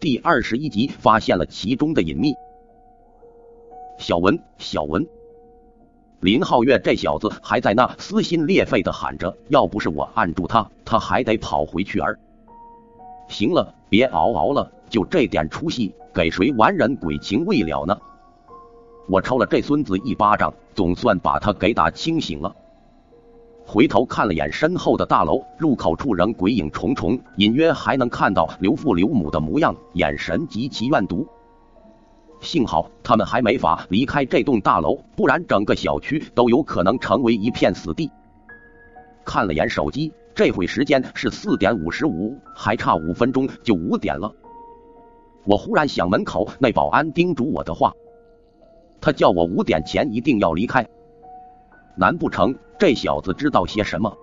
第二十一集发现了其中的隐秘。小文，小文，林浩月这小子还在那撕心裂肺的喊着，要不是我按住他，他还得跑回去儿。行了，别嗷嗷了，就这点出息，给谁完人鬼情未了呢？我抽了这孙子一巴掌，总算把他给打清醒了。回头看了眼身后的大楼，入口处仍鬼影重重，隐约还能看到刘父刘母的模样，眼神极其怨毒。幸好他们还没法离开这栋大楼，不然整个小区都有可能成为一片死地。看了眼手机，这会时间是四点五十五，还差五分钟就五点了。我忽然想门口那保安叮嘱我的话，他叫我五点前一定要离开。难不成这小子知道些什么？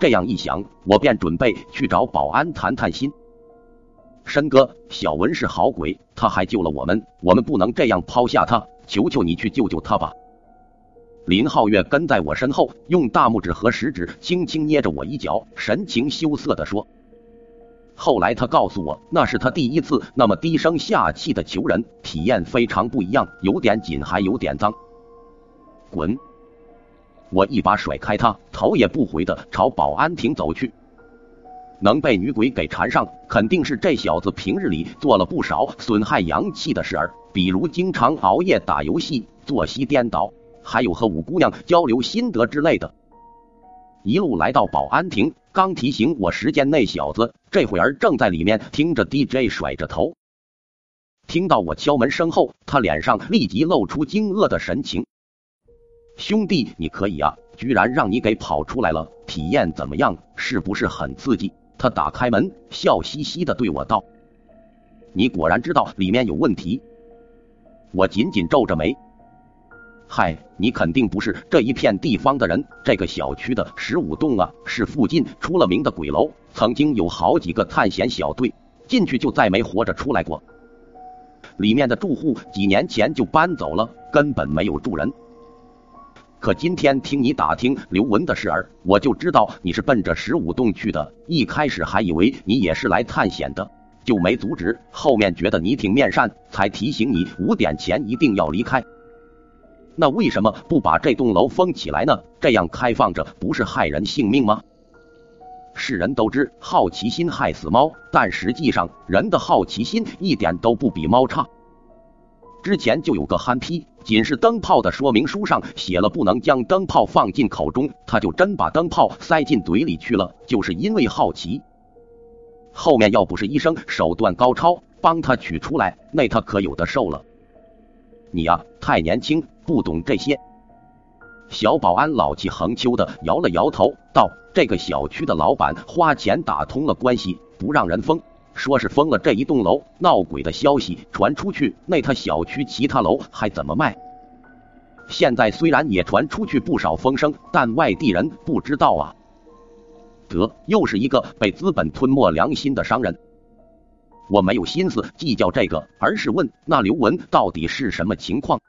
这样一想，我便准备去找保安谈谈心。申哥，小文是好鬼，他还救了我们，我们不能这样抛下他，求求你去救救他吧。林皓月跟在我身后，用大拇指和食指轻轻捏着我一角，神情羞涩的说：“后来他告诉我，那是他第一次那么低声下气的求人，体验非常不一样，有点紧，还有点脏。”滚！我一把甩开他，头也不回的朝保安亭走去。能被女鬼给缠上，肯定是这小子平日里做了不少损害阳气的事儿，比如经常熬夜打游戏、作息颠倒，还有和五姑娘交流心得之类的。一路来到保安亭，刚提醒我时间，那小子这会儿正在里面听着 DJ，甩着头。听到我敲门声后，他脸上立即露出惊愕的神情。兄弟，你可以啊！居然让你给跑出来了，体验怎么样？是不是很刺激？他打开门，笑嘻嘻的对我道：“你果然知道里面有问题。”我紧紧皱着眉：“嗨，你肯定不是这一片地方的人。这个小区的十五栋啊，是附近出了名的鬼楼，曾经有好几个探险小队进去就再没活着出来过。里面的住户几年前就搬走了，根本没有住人。”可今天听你打听刘文的事儿，我就知道你是奔着十五洞去的。一开始还以为你也是来探险的，就没阻止。后面觉得你挺面善，才提醒你五点前一定要离开。那为什么不把这栋楼封起来呢？这样开放着不是害人性命吗？世人都知好奇心害死猫，但实际上人的好奇心一点都不比猫差。之前就有个憨批，仅是灯泡的说明书上写了不能将灯泡放进口中，他就真把灯泡塞进嘴里去了，就是因为好奇。后面要不是医生手段高超，帮他取出来，那他可有的受了。你呀，太年轻，不懂这些。小保安老气横秋的摇了摇头，道：“这个小区的老板花钱打通了关系，不让人封。”说是封了这一栋楼，闹鬼的消息传出去，那他小区其他楼还怎么卖？现在虽然也传出去不少风声，但外地人不知道啊。得，又是一个被资本吞没良心的商人。我没有心思计较这个，而是问那刘文到底是什么情况？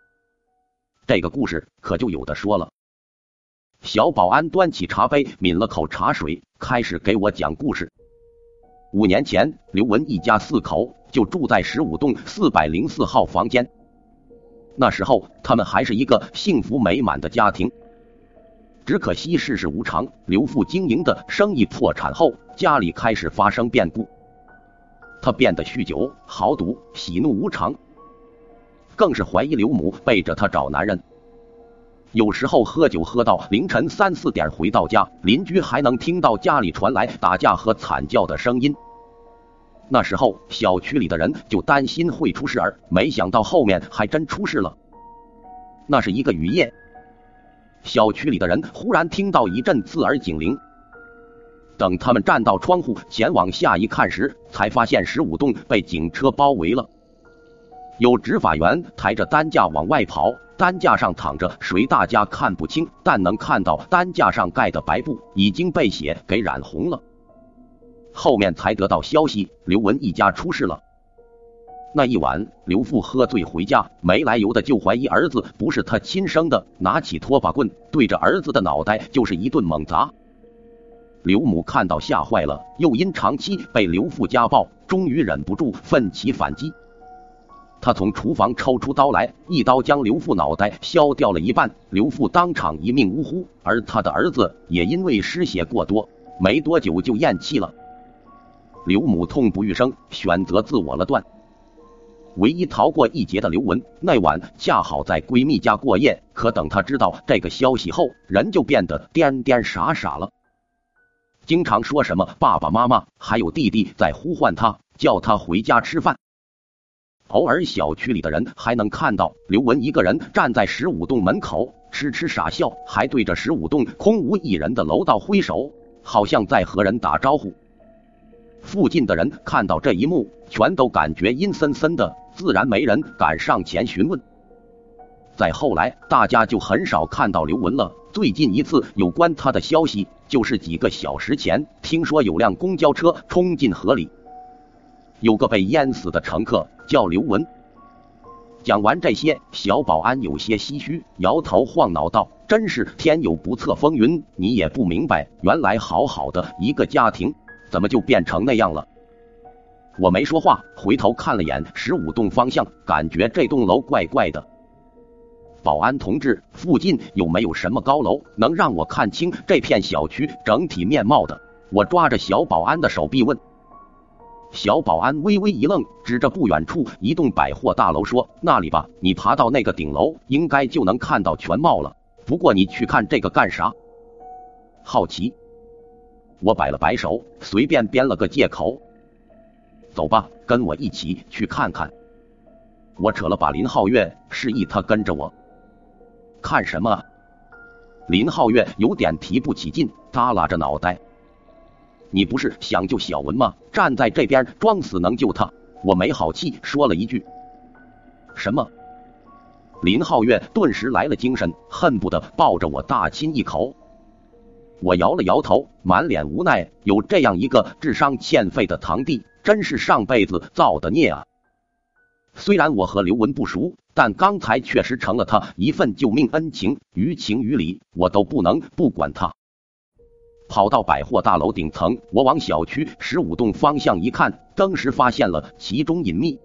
这个故事可就有的说了。小保安端起茶杯，抿了口茶水，开始给我讲故事。五年前，刘文一家四口就住在十五栋四百零四号房间。那时候，他们还是一个幸福美满的家庭。只可惜世事无常，刘父经营的生意破产后，家里开始发生变故。他变得酗酒、豪赌，喜怒无常，更是怀疑刘母背着他找男人。有时候喝酒喝到凌晨三四点回到家，邻居还能听到家里传来打架和惨叫的声音。那时候小区里的人就担心会出事儿，没想到后面还真出事了。那是一个雨夜，小区里的人忽然听到一阵刺耳警铃。等他们站到窗户前往下一看时，才发现十五栋被警车包围了，有执法员抬着担架往外跑。担架上躺着谁？大家看不清，但能看到担架上盖的白布已经被血给染红了。后面才得到消息，刘文一家出事了。那一晚，刘父喝醉回家，没来由的就怀疑儿子不是他亲生的，拿起拖把棍对着儿子的脑袋就是一顿猛砸。刘母看到吓坏了，又因长期被刘父家暴，终于忍不住奋起反击。他从厨房抽出刀来，一刀将刘父脑袋削掉了一半，刘父当场一命呜呼。而他的儿子也因为失血过多，没多久就咽气了。刘母痛不欲生，选择自我了断。唯一逃过一劫的刘雯，那晚恰好在闺蜜家过夜。可等她知道这个消息后，人就变得颠颠傻傻了，经常说什么爸爸妈妈还有弟弟在呼唤她，叫她回家吃饭。偶尔小区里的人还能看到刘文一个人站在十五栋门口痴痴傻笑，还对着十五栋空无一人的楼道挥手，好像在和人打招呼。附近的人看到这一幕，全都感觉阴森森的，自然没人敢上前询问。再后来，大家就很少看到刘文了。最近一次有关他的消息，就是几个小时前，听说有辆公交车冲进河里，有个被淹死的乘客叫刘文。讲完这些，小保安有些唏嘘，摇头晃脑道：“真是天有不测风云，你也不明白，原来好好的一个家庭。”怎么就变成那样了？我没说话，回头看了眼十五栋方向，感觉这栋楼怪怪的。保安同志，附近有没有什么高楼能让我看清这片小区整体面貌的？我抓着小保安的手臂问。小保安微微一愣，指着不远处一栋百货大楼说：“那里吧，你爬到那个顶楼，应该就能看到全貌了。不过你去看这个干啥？好奇？”我摆了摆手，随便编了个借口。走吧，跟我一起去看看。我扯了把林皓月，示意他跟着我。看什么？林皓月有点提不起劲，耷拉着脑袋。你不是想救小文吗？站在这边装死能救他？我没好气说了一句。什么？林皓月顿时来了精神，恨不得抱着我大亲一口。我摇了摇头，满脸无奈。有这样一个智商欠费的堂弟，真是上辈子造的孽啊！虽然我和刘文不熟，但刚才确实成了他一份救命恩情，于情于理，我都不能不管他。跑到百货大楼顶层，我往小区十五栋方向一看，当时发现了其中隐秘。